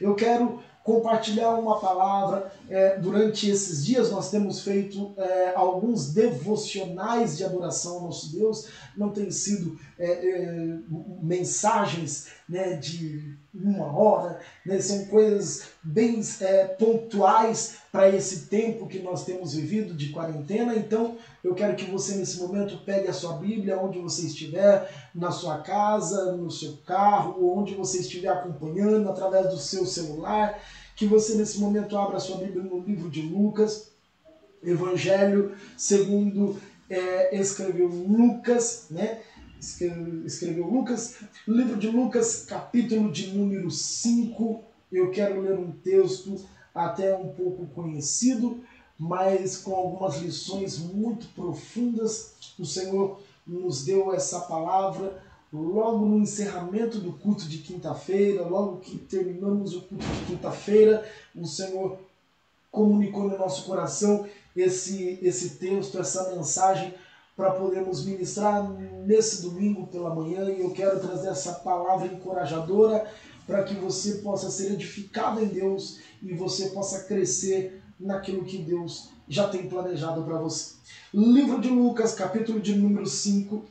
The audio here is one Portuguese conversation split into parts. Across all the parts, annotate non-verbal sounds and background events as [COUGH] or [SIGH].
Eu quero compartilhar uma palavra. É, durante esses dias nós temos feito é, alguns devocionais de adoração ao nosso Deus. Não tem sido é, é mensagens né, de uma hora, né, são coisas bem é, pontuais para esse tempo que nós temos vivido de quarentena. Então eu quero que você nesse momento pegue a sua Bíblia, onde você estiver, na sua casa, no seu carro, onde você estiver acompanhando, através do seu celular que você nesse momento abra sua Bíblia no livro de Lucas, Evangelho segundo é, escreveu Lucas, né? Escreveu Lucas, livro de Lucas, capítulo de número 5. Eu quero ler um texto até um pouco conhecido, mas com algumas lições muito profundas. O Senhor nos deu essa palavra logo no encerramento do culto de quinta-feira, logo que terminamos o culto de quinta-feira, o Senhor comunicou no nosso coração esse, esse texto, essa mensagem para podermos ministrar nesse domingo pela manhã e eu quero trazer essa palavra encorajadora para que você possa ser edificado em Deus e você possa crescer naquilo que Deus já tem planejado para você. Livro de Lucas, capítulo de número 5,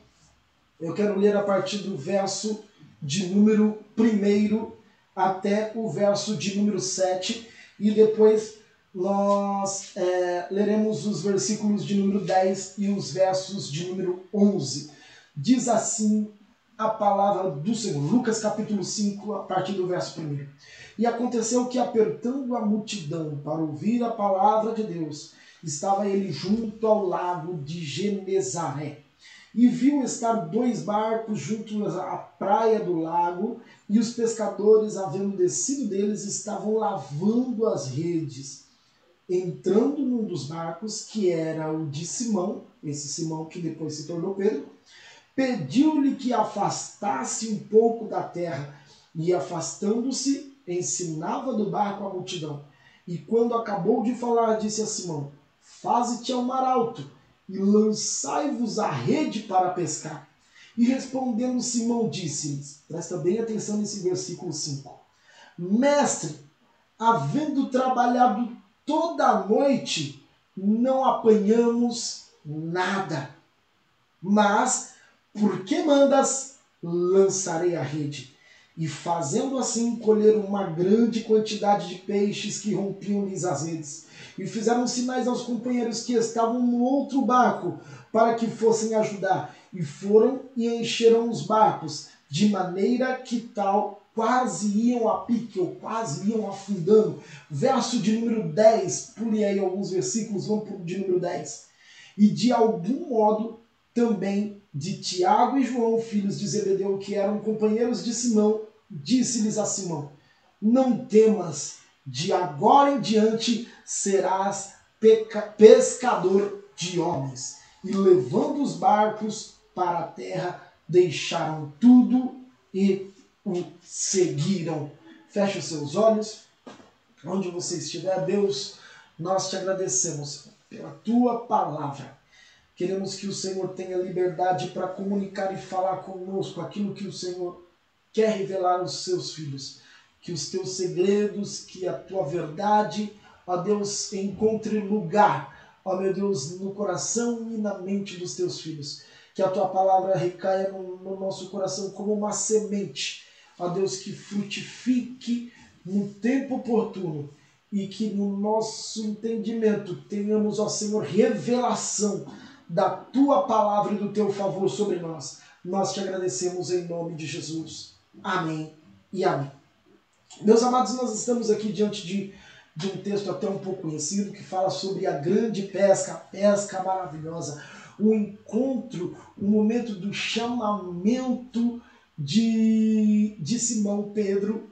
eu quero ler a partir do verso de número 1 até o verso de número 7 e depois nós é, leremos os versículos de número 10 e os versos de número 11. Diz assim a palavra do Senhor. Lucas capítulo 5, a partir do verso 1. E aconteceu que, apertando a multidão para ouvir a palavra de Deus, estava ele junto ao lago de Genezaré e viu estar dois barcos junto à praia do lago, e os pescadores, havendo descido deles, estavam lavando as redes. Entrando num dos barcos, que era o de Simão, esse Simão que depois se tornou Pedro, pediu-lhe que afastasse um pouco da terra, e afastando-se, ensinava do barco a multidão. E quando acabou de falar, disse a Simão: Faze-te ao mar alto e lançai-vos a rede para pescar. E respondendo Simão, disse-lhes: presta bem atenção nesse versículo 5: Mestre, havendo trabalhado toda noite, não apanhamos nada. Mas, por que mandas, lançarei a rede. E fazendo assim, colheram uma grande quantidade de peixes que rompiam-lhes as redes e fizeram sinais aos companheiros que estavam no outro barco para que fossem ajudar. E foram e encheram os barcos, de maneira que tal quase iam a pique, ou quase iam afundando. Verso de número 10, pule aí alguns versículos, vamos para o de número 10. E de algum modo também de Tiago e João, filhos de Zebedeu, que eram companheiros de Simão, disse-lhes a Simão: Não temas, de agora em diante serás pescador de homens. E levando os barcos para a terra, deixaram tudo e o seguiram. Feche os seus olhos, onde você estiver, Deus, nós te agradecemos pela tua palavra. Queremos que o Senhor tenha liberdade para comunicar e falar conosco aquilo que o Senhor quer revelar aos seus filhos que os teus segredos, que a tua verdade, ó Deus, encontre lugar, ó meu Deus, no coração e na mente dos teus filhos. Que a tua palavra recaia no, no nosso coração como uma semente, ó Deus, que frutifique no tempo oportuno e que no nosso entendimento tenhamos, ó Senhor, revelação da tua palavra e do teu favor sobre nós. Nós te agradecemos em nome de Jesus. Amém e amém. Meus amados, nós estamos aqui diante de, de um texto até um pouco conhecido que fala sobre a grande pesca, a pesca maravilhosa, o encontro, o momento do chamamento de, de Simão Pedro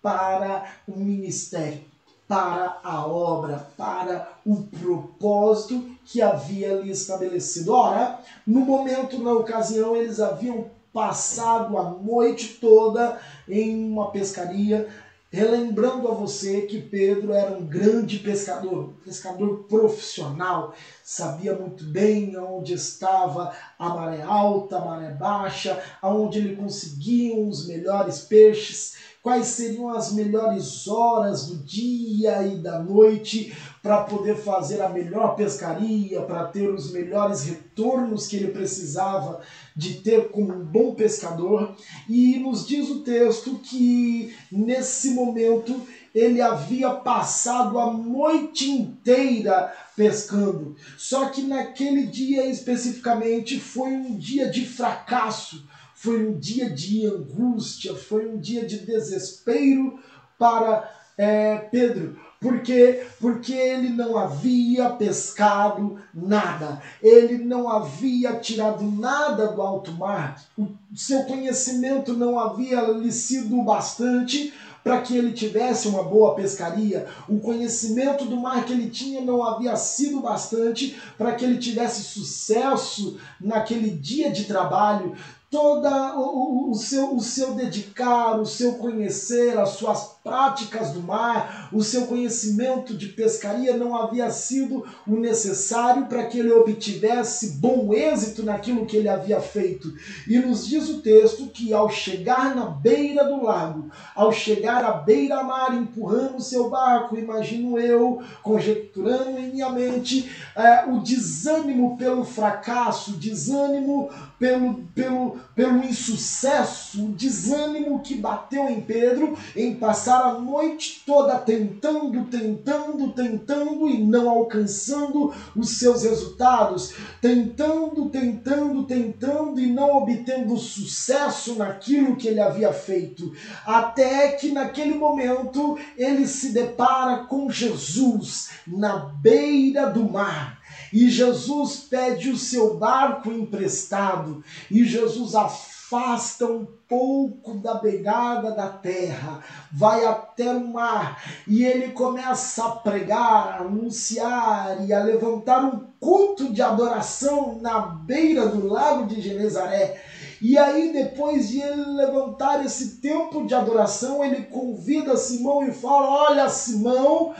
para o ministério, para a obra, para o propósito que havia ali estabelecido. Ora, no momento, na ocasião, eles haviam passado a noite toda em uma pescaria, relembrando a você que Pedro era um grande pescador, pescador profissional, sabia muito bem onde estava a maré alta, a maré baixa, aonde ele conseguia os melhores peixes, quais seriam as melhores horas do dia e da noite para poder fazer a melhor pescaria, para ter os melhores retornos que ele precisava de ter como um bom pescador. E nos diz o texto que nesse momento ele havia passado a noite inteira pescando. Só que naquele dia especificamente foi um dia de fracasso, foi um dia de angústia, foi um dia de desespero para é, Pedro. Por quê? Porque ele não havia pescado nada, ele não havia tirado nada do alto mar, o seu conhecimento não havia lhe sido bastante para que ele tivesse uma boa pescaria. O conhecimento do mar que ele tinha não havia sido bastante para que ele tivesse sucesso naquele dia de trabalho toda o, o, seu, o seu dedicar, o seu conhecer, as suas práticas do mar, o seu conhecimento de pescaria não havia sido o necessário para que ele obtivesse bom êxito naquilo que ele havia feito. E nos diz o texto que ao chegar na beira do lago, ao chegar à beira-mar, empurrando o seu barco, imagino eu, conjecturando em minha mente, é, o desânimo pelo fracasso, o desânimo pelo, pelo, pelo insucesso, o desânimo que bateu em Pedro em passar a noite toda tentando, tentando, tentando e não alcançando os seus resultados, tentando, tentando, tentando e não obtendo sucesso naquilo que ele havia feito, até que naquele momento ele se depara com Jesus na beira do mar. E Jesus pede o seu barco emprestado, e Jesus afasta um pouco da beirada da terra, vai até o mar, e ele começa a pregar, a anunciar e a levantar um culto de adoração na beira do lago de Genezaré. E aí, depois de ele levantar esse tempo de adoração, ele convida Simão e fala: Olha, Simão,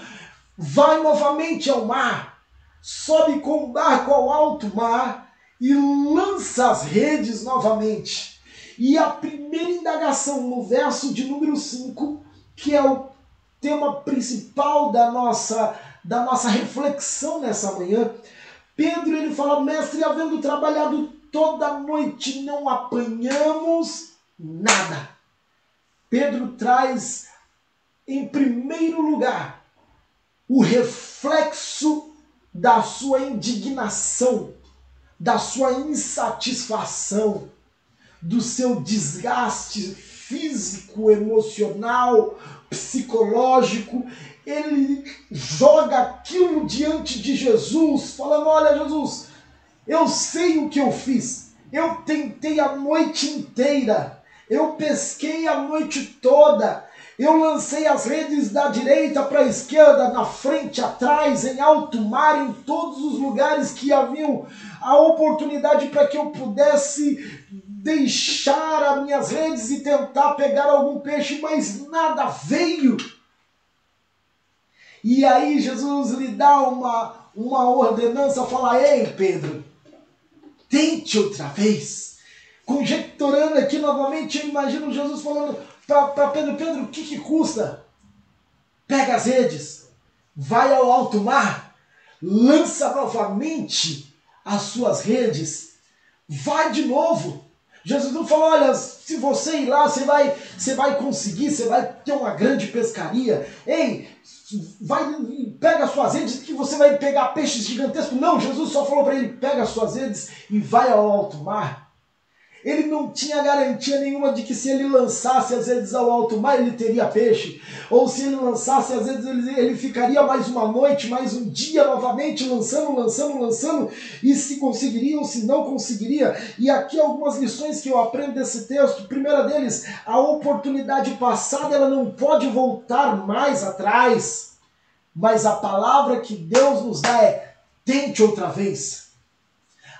vai novamente ao mar sobe com o barco ao alto mar e lança as redes novamente. E a primeira indagação no verso de número 5, que é o tema principal da nossa, da nossa reflexão nessa manhã, Pedro ele fala: Mestre, havendo trabalhado toda noite, não apanhamos nada. Pedro traz em primeiro lugar o reflexo da sua indignação, da sua insatisfação, do seu desgaste físico, emocional, psicológico, ele joga aquilo diante de Jesus, falando: Olha, Jesus, eu sei o que eu fiz, eu tentei a noite inteira, eu pesquei a noite toda, eu lancei as redes da direita para a esquerda, na frente, atrás, em alto mar, em todos os lugares que haviam a oportunidade para que eu pudesse deixar as minhas redes e tentar pegar algum peixe, mas nada veio. E aí Jesus lhe dá uma, uma ordenança, fala: Ei, Pedro, tente outra vez. Conjecturando aqui novamente, eu imagino Jesus falando: para Pedro, Pedro, o que, que custa? Pega as redes, vai ao alto mar, lança novamente as suas redes, vai de novo. Jesus não falou, olha, se você ir lá, você vai, você vai conseguir, você vai ter uma grande pescaria. Ei, vai, pega as suas redes que você vai pegar peixes gigantescos. Não, Jesus só falou para ele, pega as suas redes e vai ao alto mar ele não tinha garantia nenhuma de que se ele lançasse as redes ao alto mar, ele teria peixe. Ou se ele lançasse as redes, ele, ele ficaria mais uma noite, mais um dia novamente, lançando, lançando, lançando, e se conseguiria ou se não conseguiria. E aqui algumas lições que eu aprendo desse texto. Primeira deles, a oportunidade passada ela não pode voltar mais atrás. Mas a palavra que Deus nos dá é: tente outra vez.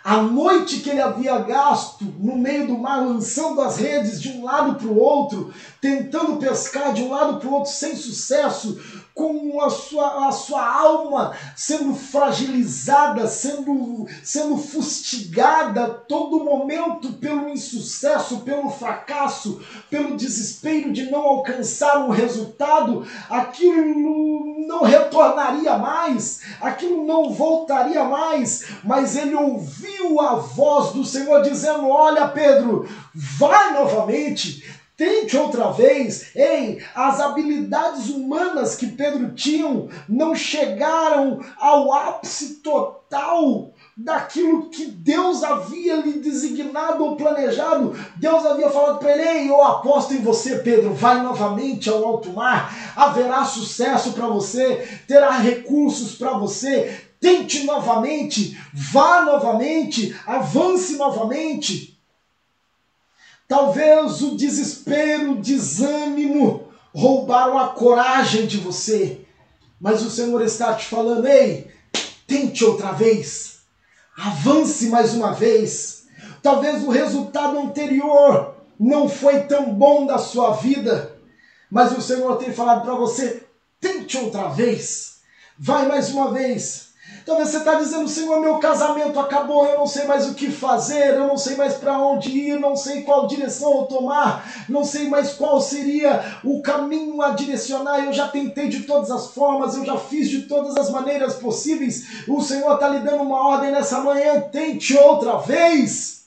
A noite que ele havia gasto no meio do mar, lançando as redes de um lado para o outro, tentando pescar de um lado para o outro sem sucesso, com a sua, a sua alma sendo fragilizada, sendo, sendo fustigada todo momento pelo insucesso, pelo fracasso, pelo desespero de não alcançar um resultado, aquilo não retornaria mais, aquilo não voltaria mais, mas ele ouviu a voz do Senhor dizendo: Olha, Pedro, vai novamente, Tente outra vez. Ei, as habilidades humanas que Pedro tinha não chegaram ao ápice total daquilo que Deus havia lhe designado ou planejado. Deus havia falado para ele: Ei, eu aposto em você, Pedro, vai novamente ao alto mar, haverá sucesso para você, terá recursos para você. Tente novamente, vá novamente, avance novamente. Talvez o desespero, o desânimo roubaram a coragem de você. Mas o Senhor está te falando: ei, tente outra vez. Avance mais uma vez. Talvez o resultado anterior não foi tão bom da sua vida, mas o Senhor tem falado para você: tente outra vez. Vai mais uma vez. Talvez você está dizendo, Senhor, meu casamento acabou, eu não sei mais o que fazer, eu não sei mais para onde ir, não sei qual direção eu tomar, não sei mais qual seria o caminho a direcionar. Eu já tentei de todas as formas, eu já fiz de todas as maneiras possíveis. O Senhor está lhe dando uma ordem nessa manhã, tente outra vez.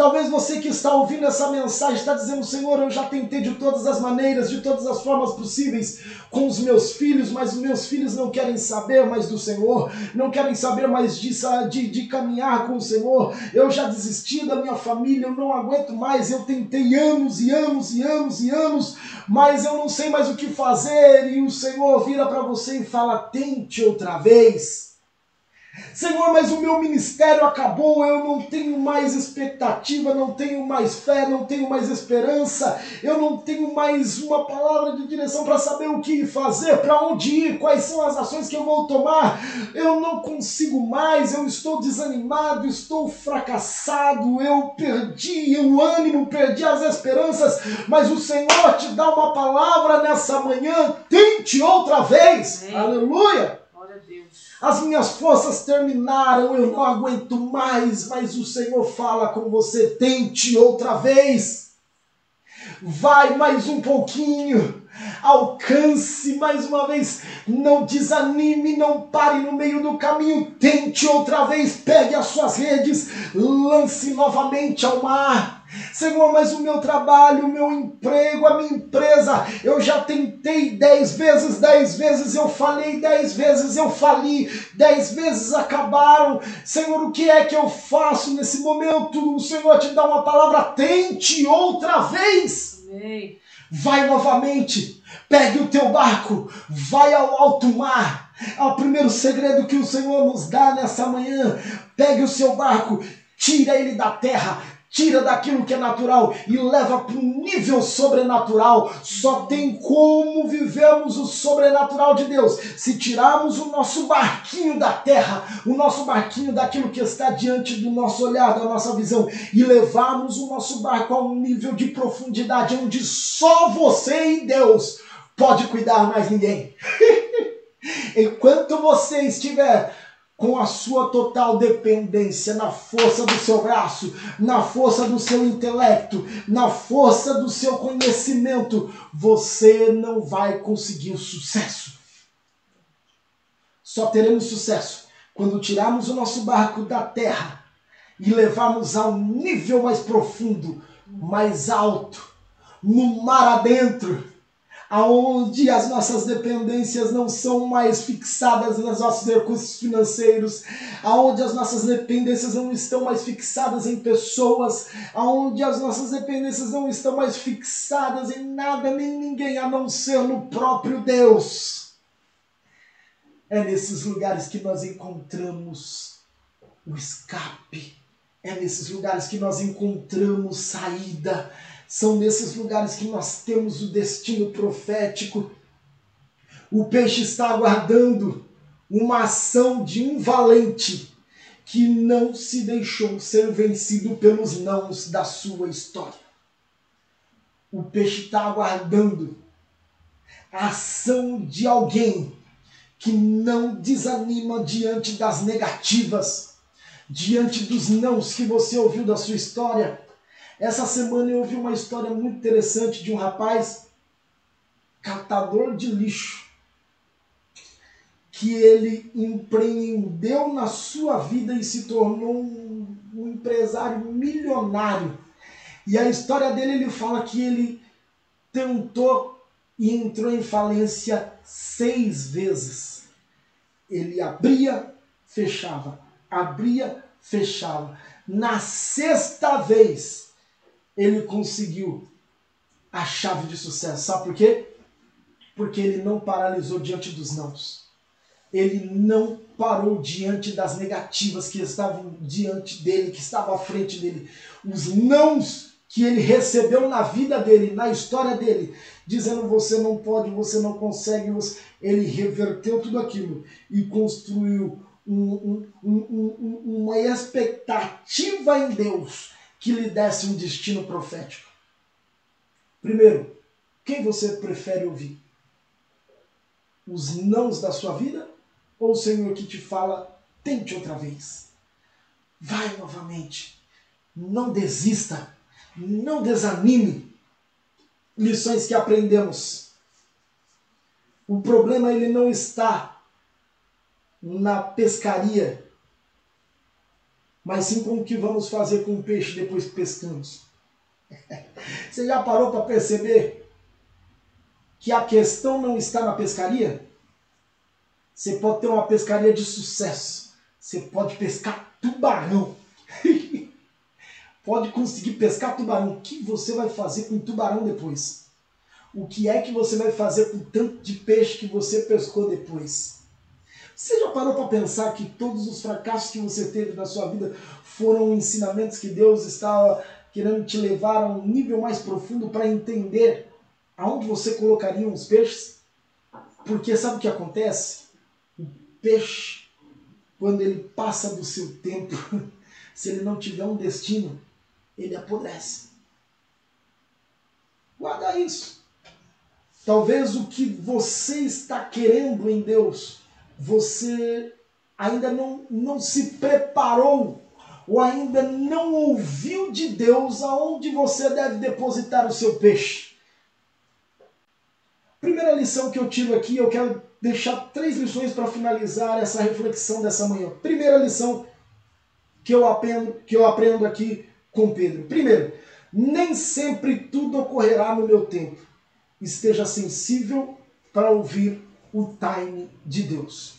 Talvez você que está ouvindo essa mensagem está dizendo: Senhor, eu já tentei de todas as maneiras, de todas as formas possíveis com os meus filhos, mas os meus filhos não querem saber mais do Senhor, não querem saber mais de, de, de caminhar com o Senhor. Eu já desisti da minha família, eu não aguento mais. Eu tentei anos e anos e anos e anos, mas eu não sei mais o que fazer. E o Senhor vira para você e fala: Tente outra vez. Senhor, mas o meu ministério acabou, eu não tenho mais expectativa, não tenho mais fé, não tenho mais esperança, eu não tenho mais uma palavra de direção para saber o que fazer, para onde ir, quais são as ações que eu vou tomar. Eu não consigo mais, eu estou desanimado, estou fracassado, eu perdi o ânimo, perdi as esperanças, mas o Senhor te dá uma palavra nessa manhã, tente outra vez. Amém. Aleluia! As minhas forças terminaram, eu não aguento mais, mas o Senhor fala com você: tente outra vez. Vai mais um pouquinho. Alcance mais uma vez. Não desanime, não pare no meio do caminho. Tente outra vez. Pegue as suas redes, lance novamente ao mar Senhor, mas o meu trabalho, o meu emprego, a minha empresa, eu já tentei dez vezes, dez vezes eu falei, dez vezes eu fali, dez vezes acabaram. Senhor, o que é que eu faço nesse momento? O Senhor te dá uma palavra, tente outra vez. Amém. Vai novamente, pegue o teu barco, vai ao alto mar. É o primeiro segredo que o Senhor nos dá nessa manhã. Pegue o seu barco, tira ele da terra, tira daquilo que é natural e leva para um nível sobrenatural. Só tem como vivemos o sobrenatural de Deus se tirarmos o nosso barquinho da terra, o nosso barquinho daquilo que está diante do nosso olhar, da nossa visão e levarmos o nosso barco a um nível de profundidade onde só você e Deus pode cuidar mais ninguém. [LAUGHS] Enquanto você estiver com a sua total dependência na força do seu braço, na força do seu intelecto, na força do seu conhecimento, você não vai conseguir sucesso. Só teremos sucesso quando tirarmos o nosso barco da terra e levarmos a um nível mais profundo, mais alto, no mar adentro aonde as nossas dependências não são mais fixadas nos nossos recursos financeiros, aonde as nossas dependências não estão mais fixadas em pessoas, aonde as nossas dependências não estão mais fixadas em nada nem ninguém a não ser no próprio Deus. É nesses lugares que nós encontramos o escape. É nesses lugares que nós encontramos saída são nesses lugares que nós temos o destino profético. O peixe está aguardando uma ação de um valente que não se deixou ser vencido pelos nãos da sua história. O peixe está aguardando a ação de alguém que não desanima diante das negativas, diante dos nãos que você ouviu da sua história. Essa semana eu ouvi uma história muito interessante de um rapaz catador de lixo que ele empreendeu na sua vida e se tornou um, um empresário milionário. E a história dele ele fala que ele tentou e entrou em falência seis vezes. Ele abria, fechava, abria, fechava. Na sexta vez, ele conseguiu a chave de sucesso. Sabe por quê? Porque ele não paralisou diante dos nãos. Ele não parou diante das negativas que estavam diante dele, que estavam à frente dele. Os nãos que ele recebeu na vida dele, na história dele, dizendo você não pode, você não consegue, você... ele reverteu tudo aquilo e construiu um, um, um, uma expectativa em Deus que lhe desse um destino profético. Primeiro, quem você prefere ouvir? Os nãos da sua vida ou o Senhor que te fala, tente outra vez? Vai novamente. Não desista não desanime. Lições que aprendemos. O problema ele não está na pescaria, mas sim com o que vamos fazer com o peixe depois que pescamos. [LAUGHS] Você já parou para perceber que a questão não está na pescaria? Você pode ter uma pescaria de sucesso. Você pode pescar tubarão. [LAUGHS] pode conseguir pescar tubarão. O que você vai fazer com tubarão depois? O que é que você vai fazer com o tanto de peixe que você pescou depois? Você já parou para pensar que todos os fracassos que você teve na sua vida foram ensinamentos que Deus estava querendo te levar a um nível mais profundo para entender aonde você colocaria os peixes? Porque sabe o que acontece? O peixe, quando ele passa do seu tempo, [LAUGHS] se ele não tiver um destino, ele apodrece. Guarda isso. Talvez o que você está querendo em Deus, você ainda não, não se preparou ou ainda não ouviu de Deus aonde você deve depositar o seu peixe. Primeira lição que eu tiro aqui, eu quero deixar três lições para finalizar essa reflexão dessa manhã. Primeira lição que eu aprendo, que eu aprendo aqui com Pedro. Primeiro, nem sempre tudo ocorrerá no meu tempo. Esteja sensível para ouvir o time de Deus.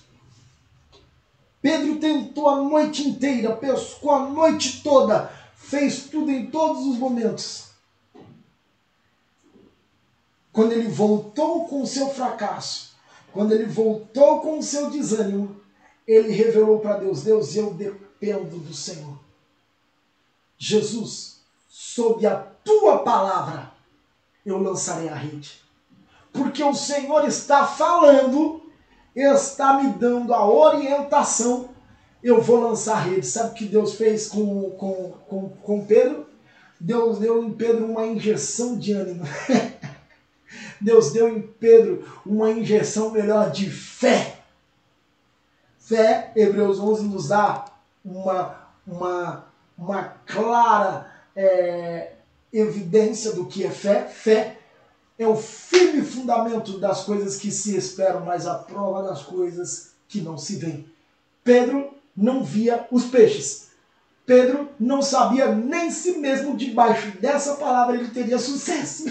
Pedro tentou a noite inteira, pescou a noite toda, fez tudo em todos os momentos. Quando ele voltou com o seu fracasso, quando ele voltou com o seu desânimo, ele revelou para Deus: Deus, eu dependo do Senhor. Jesus, sob a tua palavra, eu lançarei a rede. Porque o Senhor está falando, está me dando a orientação, eu vou lançar rede. Sabe o que Deus fez com, com, com, com Pedro? Deus deu em Pedro uma injeção de ânimo. [LAUGHS] Deus deu em Pedro uma injeção melhor de fé. Fé, Hebreus 11 nos dá uma, uma uma clara é, evidência do que é fé. Fé é o firme fundamento das coisas que se esperam, mas a prova das coisas que não se veem. Pedro não via os peixes. Pedro não sabia nem si mesmo debaixo dessa palavra ele teria sucesso.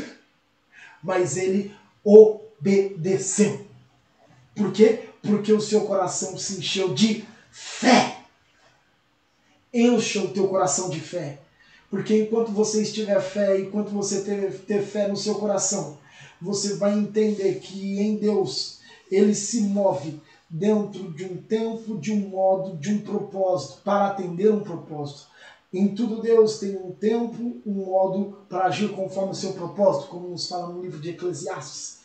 [LAUGHS] Mas ele obedeceu. Por quê? Porque o seu coração se encheu de fé. Encha o teu coração de fé. Porque enquanto você estiver fé, enquanto você ter, ter fé no seu coração, você vai entender que em Deus ele se move dentro de um tempo, de um modo, de um propósito, para atender um propósito. Em tudo Deus tem um tempo, um modo para agir conforme o seu propósito, como nos fala no livro de Eclesiastes.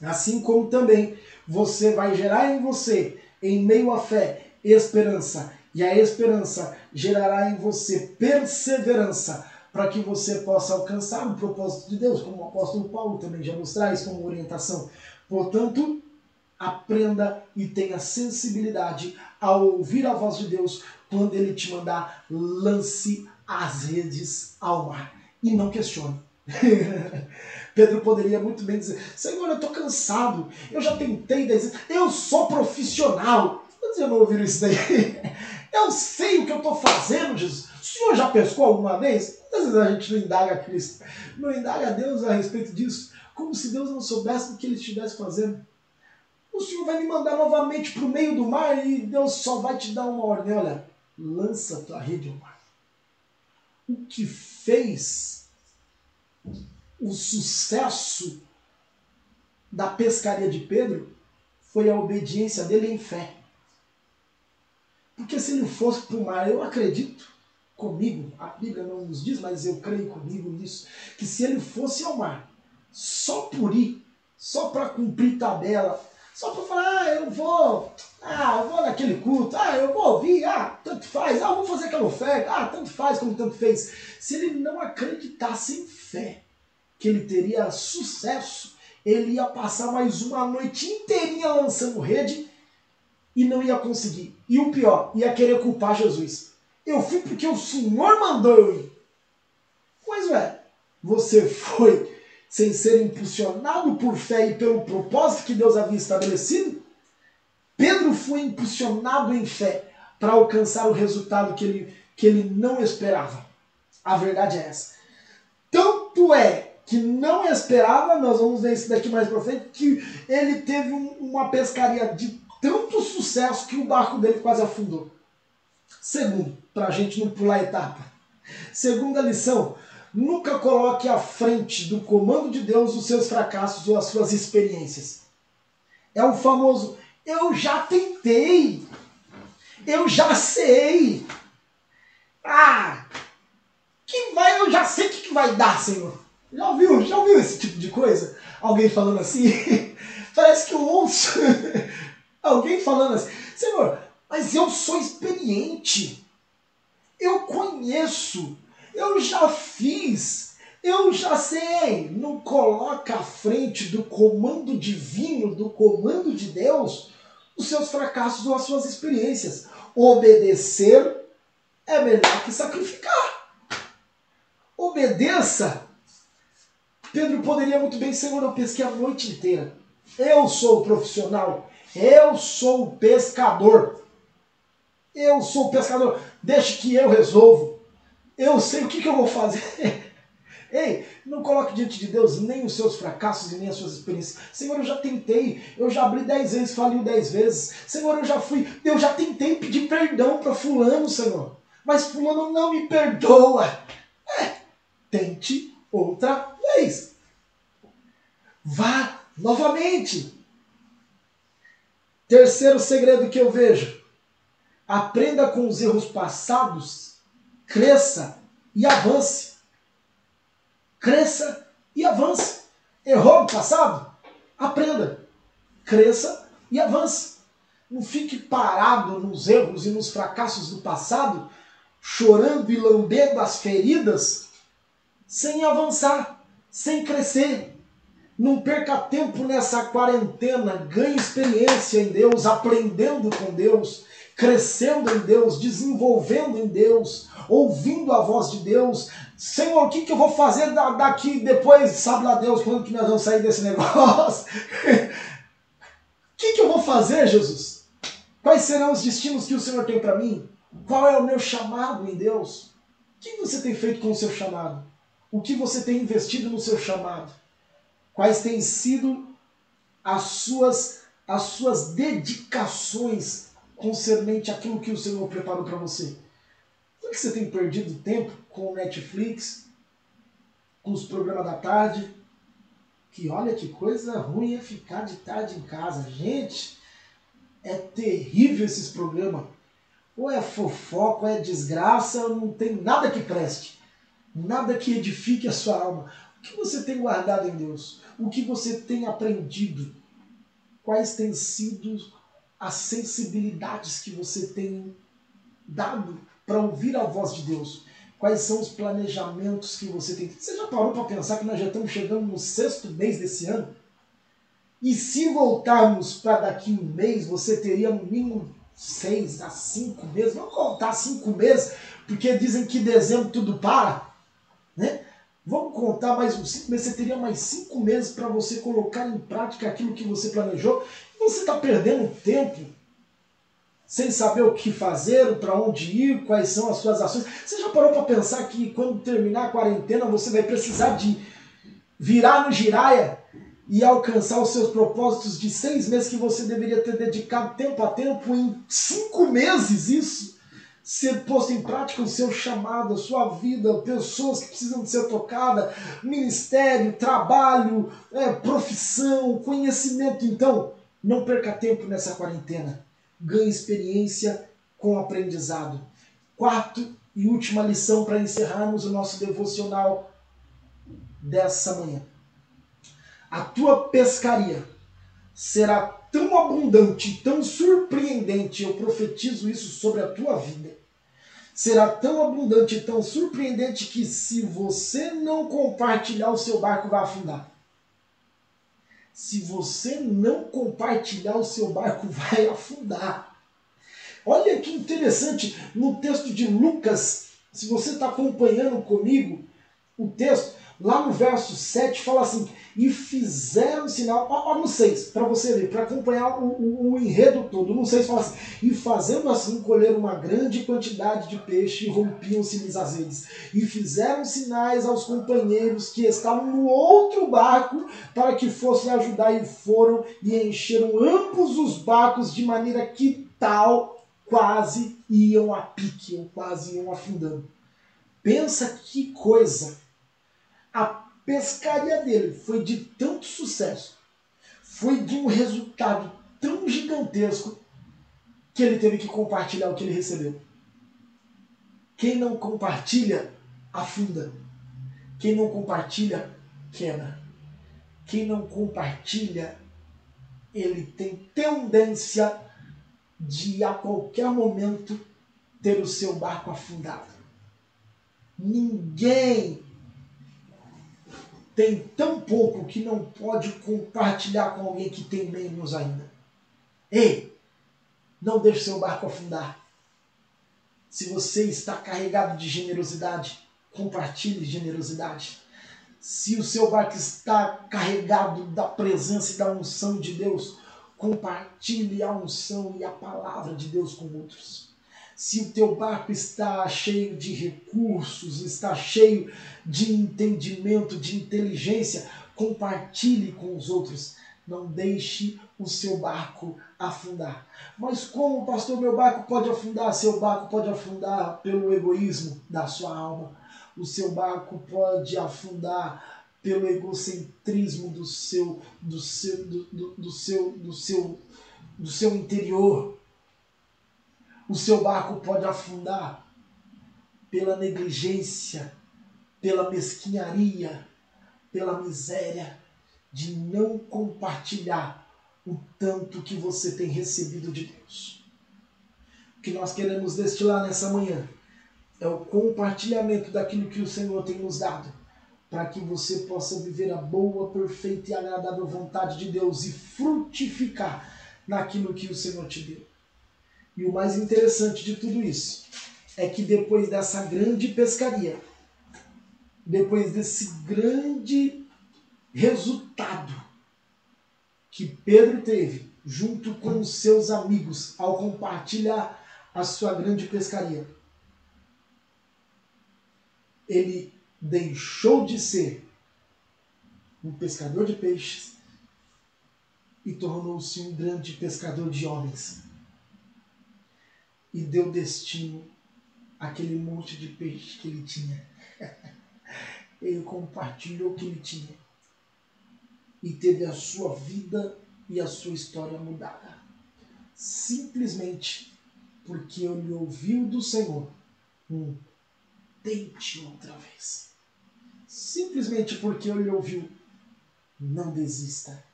Assim como também você vai gerar em você, em meio à fé, esperança e a esperança gerará em você perseverança para que você possa alcançar o propósito de Deus, como o apóstolo Paulo também já nos traz como orientação. Portanto, aprenda e tenha sensibilidade ao ouvir a voz de Deus quando ele te mandar, lance as redes ao mar e não questione. [LAUGHS] Pedro poderia muito bem dizer: Senhor, eu estou cansado, eu já tentei, eu sou profissional. Vocês já não ouviram isso daí? [LAUGHS] Eu sei o que eu estou fazendo, Jesus. O senhor já pescou alguma vez? Muitas vezes a gente não indaga Cristo, não indaga Deus a respeito disso, como se Deus não soubesse o que ele estivesse fazendo. O senhor vai me mandar novamente para o meio do mar e Deus só vai te dar uma ordem: olha, lança tua rede ao mar. O que fez o sucesso da pescaria de Pedro foi a obediência dele em fé. Porque se ele fosse para o mar, eu acredito comigo, a Bíblia não nos diz, mas eu creio comigo nisso, que se ele fosse ao mar, só por ir, só para cumprir tabela, só para falar, ah, eu vou, ah, eu vou naquele culto, ah, eu vou ouvir, ah, tanto faz, ah, vou fazer aquela oferta, ah, tanto faz como tanto fez. Se ele não acreditasse em fé, que ele teria sucesso, ele ia passar mais uma noite inteirinha lançando rede e não ia conseguir. E o pior, ia querer culpar Jesus. Eu fui porque o Senhor mandou eu ir. Pois é, você foi sem ser impulsionado por fé e pelo propósito que Deus havia estabelecido? Pedro foi impulsionado em fé para alcançar o resultado que ele, que ele não esperava. A verdade é essa. Tanto é que não esperava, nós vamos ver isso daqui mais para frente, que ele teve um, uma pescaria de tanto sucesso que o barco dele quase afundou. Segundo, para a gente não pular etapa. Segunda lição, nunca coloque à frente do comando de Deus os seus fracassos ou as suas experiências. É o famoso, eu já tentei, eu já sei. Ah, que vai, eu já sei o que, que vai dar, Senhor. Já ouviu? Já ouviu esse tipo de coisa? Alguém falando assim? [LAUGHS] Parece que eu ouço alguém falando assim: Senhor, mas eu sou experiente. Eu conheço. Eu já fiz. Eu já sei. Não coloca à frente do comando divino, do comando de Deus, os seus fracassos ou as suas experiências. Obedecer é melhor que sacrificar. Obedeça Pedro poderia muito bem, Senhor, eu pesquei a noite inteira. Eu sou o profissional. Eu sou o pescador. Eu sou o pescador. Deixe que eu resolvo. Eu sei o que, que eu vou fazer. [LAUGHS] Ei, não coloque diante de Deus nem os seus fracassos e nem as suas experiências. Senhor, eu já tentei, eu já abri dez vezes, faliu dez vezes. Senhor, eu já fui, eu já tentei pedir perdão para fulano, Senhor. Mas fulano não me perdoa. É, tente outra vez. Vá novamente. Terceiro segredo que eu vejo: aprenda com os erros passados, cresça e avance. Cresça e avance. Errou no passado? Aprenda. Cresça e avance. Não fique parado nos erros e nos fracassos do passado, chorando e lambendo as feridas sem avançar, sem crescer. Não perca tempo nessa quarentena, ganhe experiência em Deus, aprendendo com Deus, crescendo em Deus, desenvolvendo em Deus, ouvindo a voz de Deus. Senhor, o que, que eu vou fazer daqui depois? Sabe lá Deus quando que nós vamos sair desse negócio? O [LAUGHS] que, que eu vou fazer, Jesus? Quais serão os destinos que o Senhor tem para mim? Qual é o meu chamado em Deus? O que você tem feito com o seu chamado? o que você tem investido no seu chamado, quais têm sido as suas, as suas dedicações concernente àquilo que o Senhor preparou para você. Por que você tem perdido tempo com o Netflix, com os programas da tarde? Que olha que coisa ruim é ficar de tarde em casa. Gente, é terrível esses programas. Ou é fofoca, ou é desgraça, não tem nada que preste nada que edifique a sua alma. O que você tem guardado em Deus? O que você tem aprendido? Quais têm sido as sensibilidades que você tem dado para ouvir a voz de Deus? Quais são os planejamentos que você tem? Você já parou para pensar que nós já estamos chegando no sexto mês desse ano? E se voltarmos para daqui um mês, você teria no mínimo seis a cinco meses. Vamos contar cinco meses, porque dizem que dezembro tudo para. Né? Vamos contar mais uns cinco meses. Você teria mais cinco meses para você colocar em prática aquilo que você planejou. Você está perdendo tempo sem saber o que fazer, para onde ir, quais são as suas ações. Você já parou para pensar que quando terminar a quarentena você vai precisar de virar no giraia e alcançar os seus propósitos de seis meses que você deveria ter dedicado tempo a tempo, em cinco meses isso ser posto em prática o seu chamado, a sua vida, pessoas que precisam de ser tocadas, ministério, trabalho, é, profissão, conhecimento. Então, não perca tempo nessa quarentena. Ganhe experiência com aprendizado. Quarto e última lição para encerrarmos o nosso devocional dessa manhã a tua pescaria será tão abundante, tão surpreendente, eu profetizo isso sobre a tua vida. Será tão abundante tão surpreendente que se você não compartilhar, o seu barco vai afundar. Se você não compartilhar, o seu barco [LAUGHS] vai afundar. Olha que interessante, no texto de Lucas, se você está acompanhando comigo o texto, lá no verso 7 fala assim: e fizeram sinal. Ó, ó no 6, para você ver, para acompanhar o, o, o, enredo todo. No 6 fala assim: e fazendo assim colher uma grande quantidade de peixe, rompiam-se-lhes as redes. E fizeram sinais aos companheiros que estavam no outro barco para que fossem ajudar, e foram e encheram ambos os barcos de maneira que tal quase iam a pique, ou quase iam afundando. Pensa que coisa! A pescaria dele foi de tanto sucesso, foi de um resultado tão gigantesco que ele teve que compartilhar o que ele recebeu. Quem não compartilha, afunda. Quem não compartilha, quebra. Quem não compartilha, ele tem tendência de a qualquer momento ter o seu barco afundado. Ninguém tem tão pouco que não pode compartilhar com alguém que tem menos ainda. Ei, não deixe seu barco afundar. Se você está carregado de generosidade, compartilhe generosidade. Se o seu barco está carregado da presença e da unção de Deus, compartilhe a unção e a palavra de Deus com outros se o teu barco está cheio de recursos, está cheio de entendimento, de inteligência, compartilhe com os outros. Não deixe o seu barco afundar. Mas como, pastor, meu barco pode afundar? Seu barco pode afundar pelo egoísmo da sua alma. O seu barco pode afundar pelo egocentrismo do seu, do seu, do, do, do seu, do seu, do seu interior o seu barco pode afundar pela negligência, pela mesquinharia, pela miséria de não compartilhar o tanto que você tem recebido de Deus. O que nós queremos destilar nessa manhã é o compartilhamento daquilo que o Senhor tem nos dado, para que você possa viver a boa, perfeita e agradável vontade de Deus e frutificar naquilo que o Senhor te deu. E o mais interessante de tudo isso é que depois dessa grande pescaria, depois desse grande resultado que Pedro teve junto com os seus amigos ao compartilhar a sua grande pescaria, ele deixou de ser um pescador de peixes e tornou-se um grande pescador de homens e deu destino àquele monte de peixe que ele tinha. [LAUGHS] ele compartilhou o que ele tinha e teve a sua vida e a sua história mudada. Simplesmente porque ele ouviu do Senhor um tente outra vez. Simplesmente porque ele ouviu, não desista.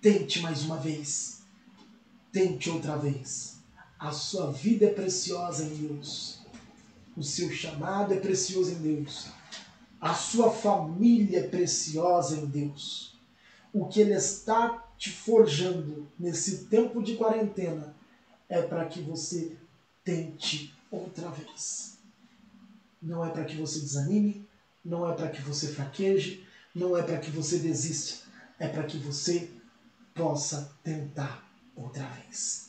Tente mais uma vez. Tente outra vez. A sua vida é preciosa em Deus. O seu chamado é precioso em Deus. A sua família é preciosa em Deus. O que Ele está te forjando nesse tempo de quarentena é para que você tente outra vez. Não é para que você desanime, não é para que você fraqueje, não é para que você desista, é para que você possa tentar outra vez.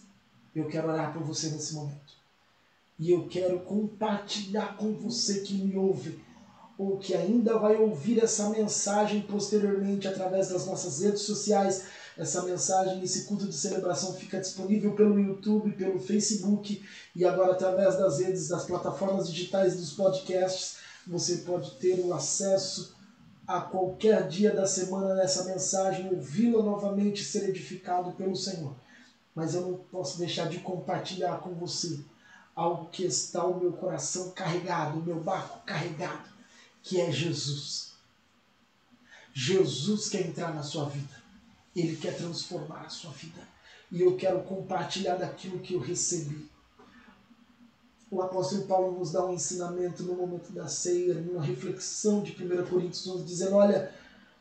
Eu quero orar por você nesse momento. E eu quero compartilhar com você que me ouve ou que ainda vai ouvir essa mensagem posteriormente através das nossas redes sociais. Essa mensagem, esse culto de celebração fica disponível pelo YouTube, pelo Facebook e agora através das redes, das plataformas digitais dos podcasts. Você pode ter o acesso a qualquer dia da semana nessa mensagem, ouvi-la novamente ser edificado pelo Senhor. Mas eu não posso deixar de compartilhar com você algo que está o meu coração carregado, o meu barco carregado, que é Jesus. Jesus quer entrar na sua vida. Ele quer transformar a sua vida. E eu quero compartilhar daquilo que eu recebi. O apóstolo Paulo nos dá um ensinamento no momento da ceia, numa reflexão de 1 Coríntios 11, dizendo: Olha,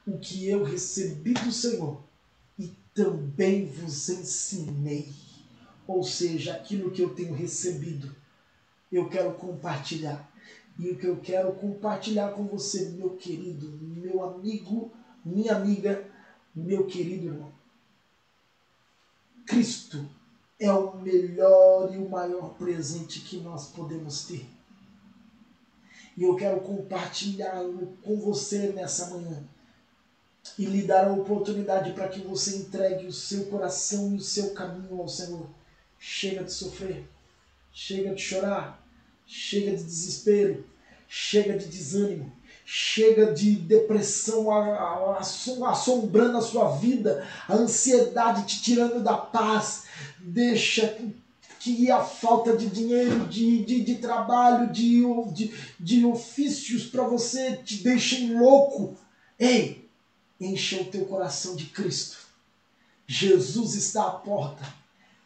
o que eu recebi do Senhor também vos ensinei ou seja, aquilo que eu tenho recebido, eu quero compartilhar. E o que eu quero compartilhar com você, meu querido, meu amigo, minha amiga, meu querido irmão. Cristo é o melhor e o maior presente que nós podemos ter. E eu quero compartilhar com você nessa manhã e lhe dar a oportunidade para que você entregue o seu coração e o seu caminho ao Senhor. Chega de sofrer, chega de chorar, chega de desespero, chega de desânimo, chega de depressão assombrando a sua vida, a ansiedade te tirando da paz. Deixa que a falta de dinheiro, de, de, de trabalho, de, de, de ofícios para você te deixem louco. Ei, encha o teu coração de Cristo. Jesus está à porta.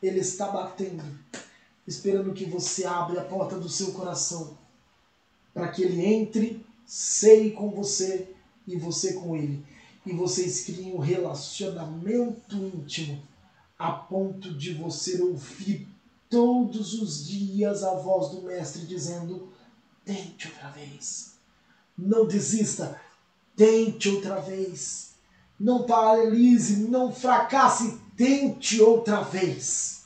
Ele está batendo, esperando que você abra a porta do seu coração, para que ele entre, ceie com você e você com ele. E vocês criem um relacionamento íntimo, a ponto de você ouvir todos os dias a voz do Mestre dizendo: tente outra vez. Não desista, tente outra vez. Não paralise, não fracasse, tente outra vez.